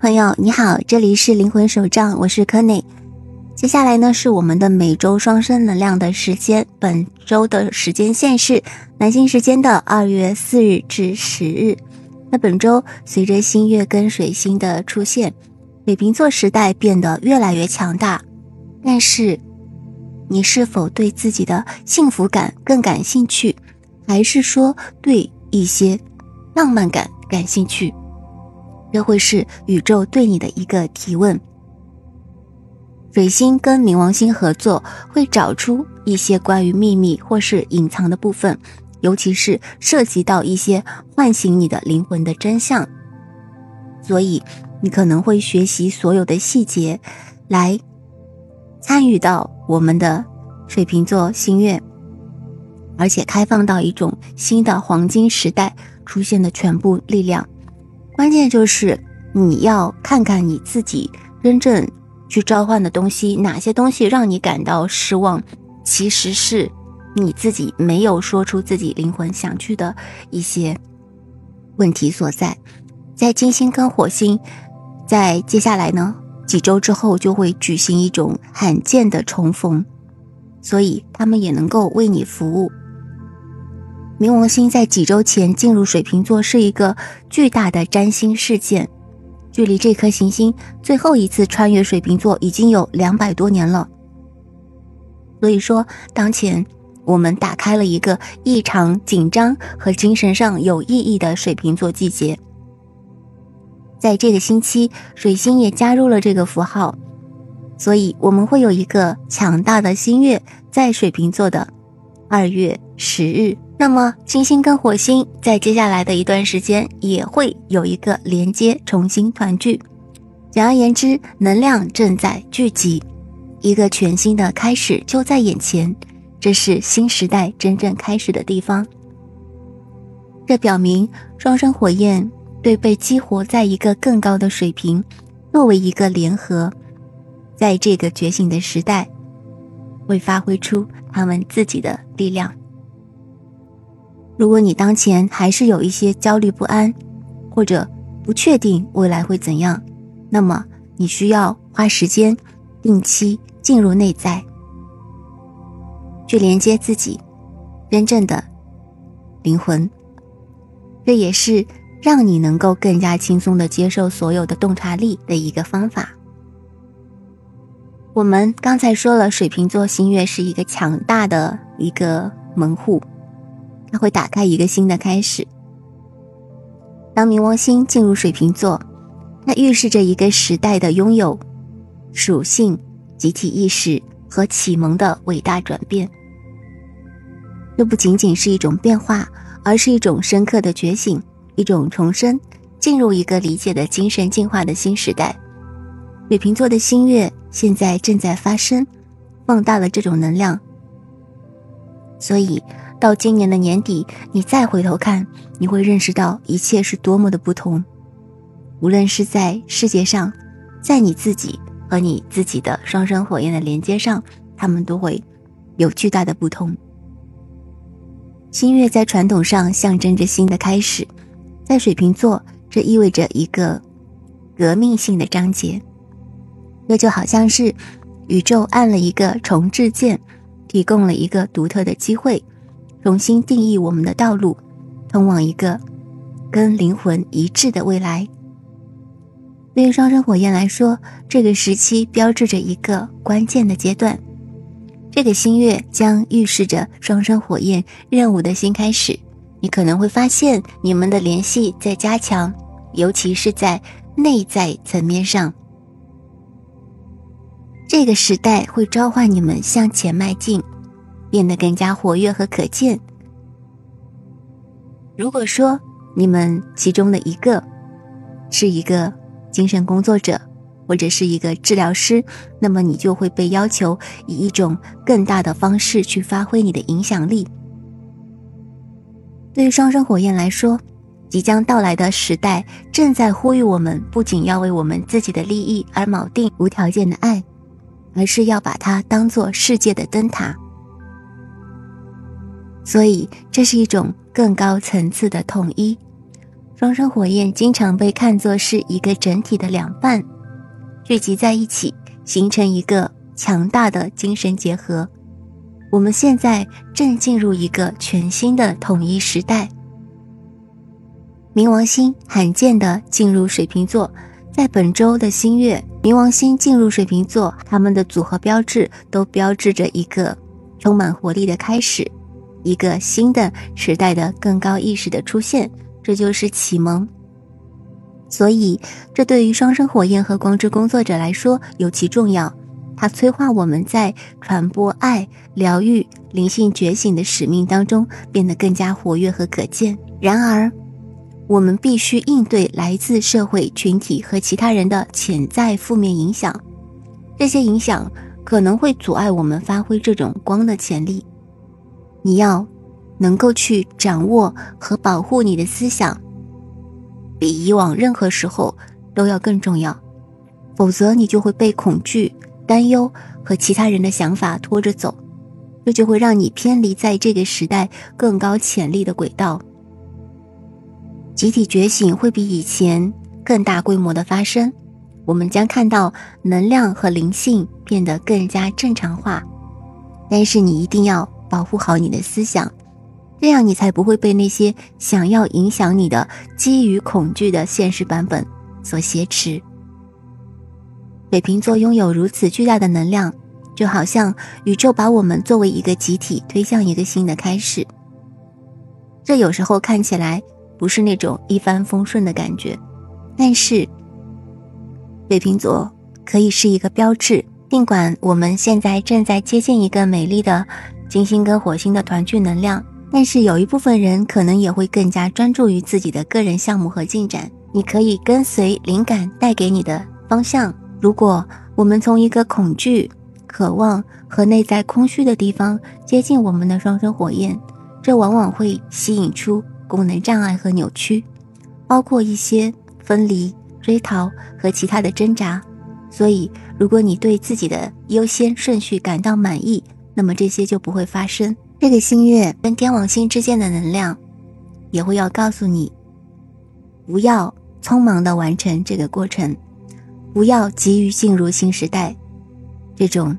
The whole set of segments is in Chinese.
朋友你好，这里是灵魂手账，我是柯内。接下来呢是我们的每周双生能量的时间，本周的时间线是南京时间的二月四日至十日。那本周随着新月跟水星的出现，水瓶座时代变得越来越强大。但是，你是否对自己的幸福感更感兴趣，还是说对一些浪漫感感兴趣？这会是宇宙对你的一个提问。水星跟冥王星合作，会找出一些关于秘密或是隐藏的部分，尤其是涉及到一些唤醒你的灵魂的真相。所以，你可能会学习所有的细节，来参与到我们的水瓶座星月，而且开放到一种新的黄金时代出现的全部力量。关键就是你要看看你自己真正去召唤的东西，哪些东西让你感到失望，其实是你自己没有说出自己灵魂想去的一些问题所在。在金星跟火星在接下来呢几周之后就会举行一种罕见的重逢，所以他们也能够为你服务。冥王星在几周前进入水瓶座，是一个巨大的占星事件。距离这颗行星最后一次穿越水瓶座已经有两百多年了。所以说，当前我们打开了一个异常紧张和精神上有意义的水瓶座季节。在这个星期，水星也加入了这个符号，所以我们会有一个强大的新月在水瓶座的二月十日。那么，金星跟火星在接下来的一段时间也会有一个连接，重新团聚。简而言之，能量正在聚集，一个全新的开始就在眼前。这是新时代真正开始的地方。这表明双生火焰对被激活在一个更高的水平，作为一个联合，在这个觉醒的时代，会发挥出他们自己的力量。如果你当前还是有一些焦虑不安，或者不确定未来会怎样，那么你需要花时间，定期进入内在，去连接自己真正的灵魂。这也是让你能够更加轻松的接受所有的洞察力的一个方法。我们刚才说了，水瓶座星月是一个强大的一个门户。它会打开一个新的开始。当冥王星进入水瓶座，它预示着一个时代的拥有、属性、集体意识和启蒙的伟大转变。这不仅仅是一种变化，而是一种深刻的觉醒，一种重生，进入一个理解的精神进化的新时代。水瓶座的新月现在正在发生，放大了这种能量。所以。到今年的年底，你再回头看，你会认识到一切是多么的不同。无论是在世界上，在你自己和你自己的双生火焰的连接上，他们都会有巨大的不同。新月在传统上象征着新的开始，在水瓶座，这意味着一个革命性的章节。这就好像是宇宙按了一个重置键，提供了一个独特的机会。重新定义我们的道路，通往一个跟灵魂一致的未来。对于双生火焰来说，这个时期标志着一个关键的阶段。这个新月将预示着双生火焰任务的新开始。你可能会发现你们的联系在加强，尤其是在内在层面上。这个时代会召唤你们向前迈进。变得更加活跃和可见。如果说你们其中的一个是一个精神工作者，或者是一个治疗师，那么你就会被要求以一种更大的方式去发挥你的影响力。对于双生火焰来说，即将到来的时代正在呼吁我们，不仅要为我们自己的利益而锚定无条件的爱，而是要把它当做世界的灯塔。所以，这是一种更高层次的统一。双生火焰经常被看作是一个整体的两半，聚集在一起，形成一个强大的精神结合。我们现在正进入一个全新的统一时代。冥王星罕见的进入水瓶座，在本周的新月，冥王星进入水瓶座，它们的组合标志都标志着一个充满活力的开始，一个新的时代的更高意识的出现。这就是启蒙，所以这对于双生火焰和光之工作者来说尤其重要。它催化我们在传播爱、疗愈、灵性觉醒的使命当中变得更加活跃和可见。然而，我们必须应对来自社会群体和其他人的潜在负面影响，这些影响可能会阻碍我们发挥这种光的潜力。你要。能够去掌握和保护你的思想，比以往任何时候都要更重要。否则，你就会被恐惧、担忧和其他人的想法拖着走，这就会让你偏离在这个时代更高潜力的轨道。集体觉醒会比以前更大规模的发生，我们将看到能量和灵性变得更加正常化。但是，你一定要保护好你的思想。这样你才不会被那些想要影响你的基于恐惧的现实版本所挟持。水瓶座拥有如此巨大的能量，就好像宇宙把我们作为一个集体推向一个新的开始。这有时候看起来不是那种一帆风顺的感觉，但是水瓶座可以是一个标志。尽管我们现在正在接近一个美丽的金星跟火星的团聚能量。但是有一部分人可能也会更加专注于自己的个人项目和进展。你可以跟随灵感带给你的方向。如果我们从一个恐惧、渴望和内在空虚的地方接近我们的双生火焰，这往往会吸引出功能障碍和扭曲，包括一些分离、追逃和其他的挣扎。所以，如果你对自己的优先顺序感到满意，那么这些就不会发生。这个星月跟天王星之间的能量，也会要告诉你，不要匆忙的完成这个过程，不要急于进入新时代，这种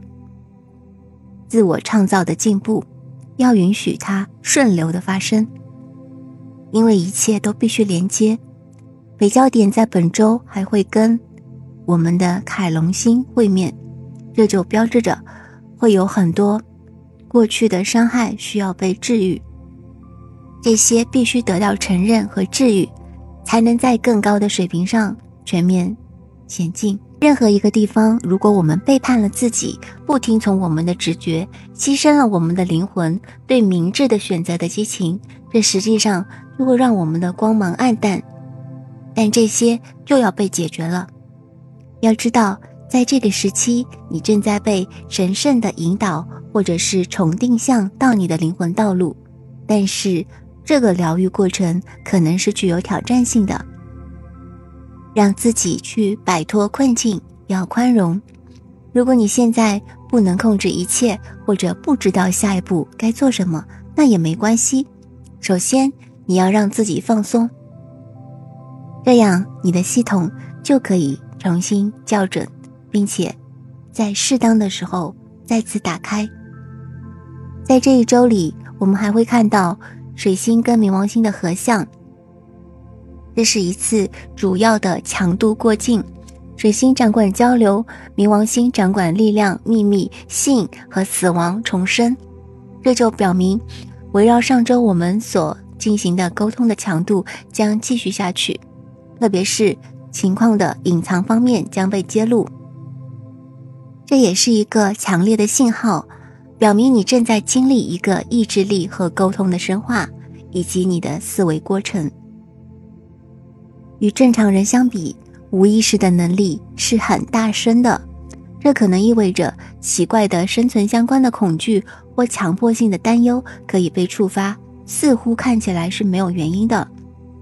自我创造的进步，要允许它顺流的发生，因为一切都必须连接。北焦点在本周还会跟我们的凯龙星会面，这就标志着会有很多。过去的伤害需要被治愈，这些必须得到承认和治愈，才能在更高的水平上全面前进。任何一个地方，如果我们背叛了自己，不听从我们的直觉，牺牲了我们的灵魂对明智的选择的激情，这实际上就会让我们的光芒暗淡。但这些就要被解决了。要知道，在这个时期，你正在被神圣的引导。或者是重定向到你的灵魂道路，但是这个疗愈过程可能是具有挑战性的。让自己去摆脱困境，要宽容。如果你现在不能控制一切，或者不知道下一步该做什么，那也没关系。首先，你要让自己放松，这样你的系统就可以重新校准，并且在适当的时候再次打开。在这一周里，我们还会看到水星跟冥王星的合相。这是一次主要的强度过境。水星掌管交流，冥王星掌管力量、秘密、性和死亡、重生。这就表明，围绕上周我们所进行的沟通的强度将继续下去，特别是情况的隐藏方面将被揭露。这也是一个强烈的信号。表明你正在经历一个意志力和沟通的深化，以及你的思维过程。与正常人相比，无意识的能力是很大声的，这可能意味着奇怪的生存相关的恐惧或强迫性的担忧可以被触发，似乎看起来是没有原因的，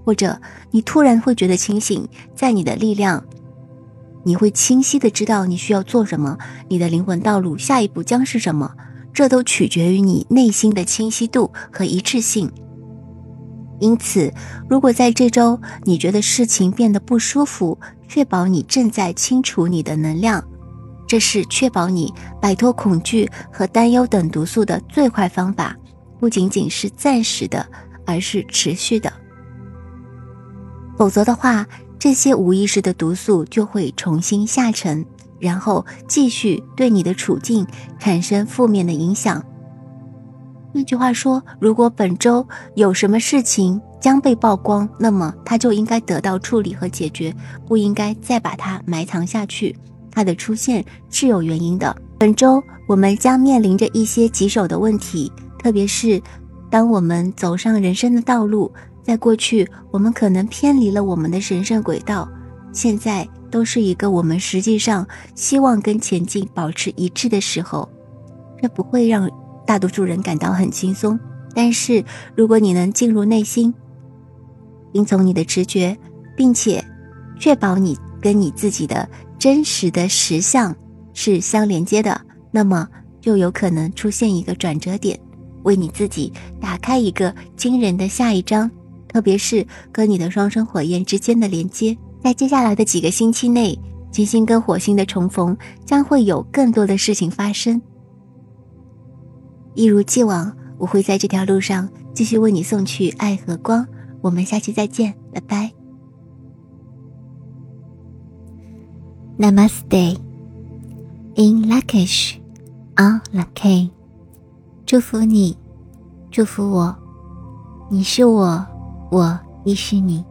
或者你突然会觉得清醒，在你的力量，你会清晰的知道你需要做什么，你的灵魂道路下一步将是什么。这都取决于你内心的清晰度和一致性。因此，如果在这周你觉得事情变得不舒服，确保你正在清除你的能量，这是确保你摆脱恐惧和担忧等毒素的最快方法，不仅仅是暂时的，而是持续的。否则的话，这些无意识的毒素就会重新下沉，然后继续对你的处境产生负面的影响。换句话说，如果本周有什么事情将被曝光，那么它就应该得到处理和解决，不应该再把它埋藏下去。它的出现是有原因的。本周我们将面临着一些棘手的问题，特别是当我们走上人生的道路，在过去我们可能偏离了我们的神圣轨道，现在都是一个我们实际上希望跟前进保持一致的时候，这不会让。大多数人感到很轻松，但是如果你能进入内心，听从你的直觉，并且确保你跟你自己的真实的实相是相连接的，那么就有可能出现一个转折点，为你自己打开一个惊人的下一章。特别是跟你的双生火焰之间的连接，在接下来的几个星期内，金星跟火星的重逢将会有更多的事情发生。一如既往，我会在这条路上继续为你送去爱和光。我们下期再见，拜拜。Namaste，In Lakish，On Lucky，祝福你，祝福我，你是我，我亦是你。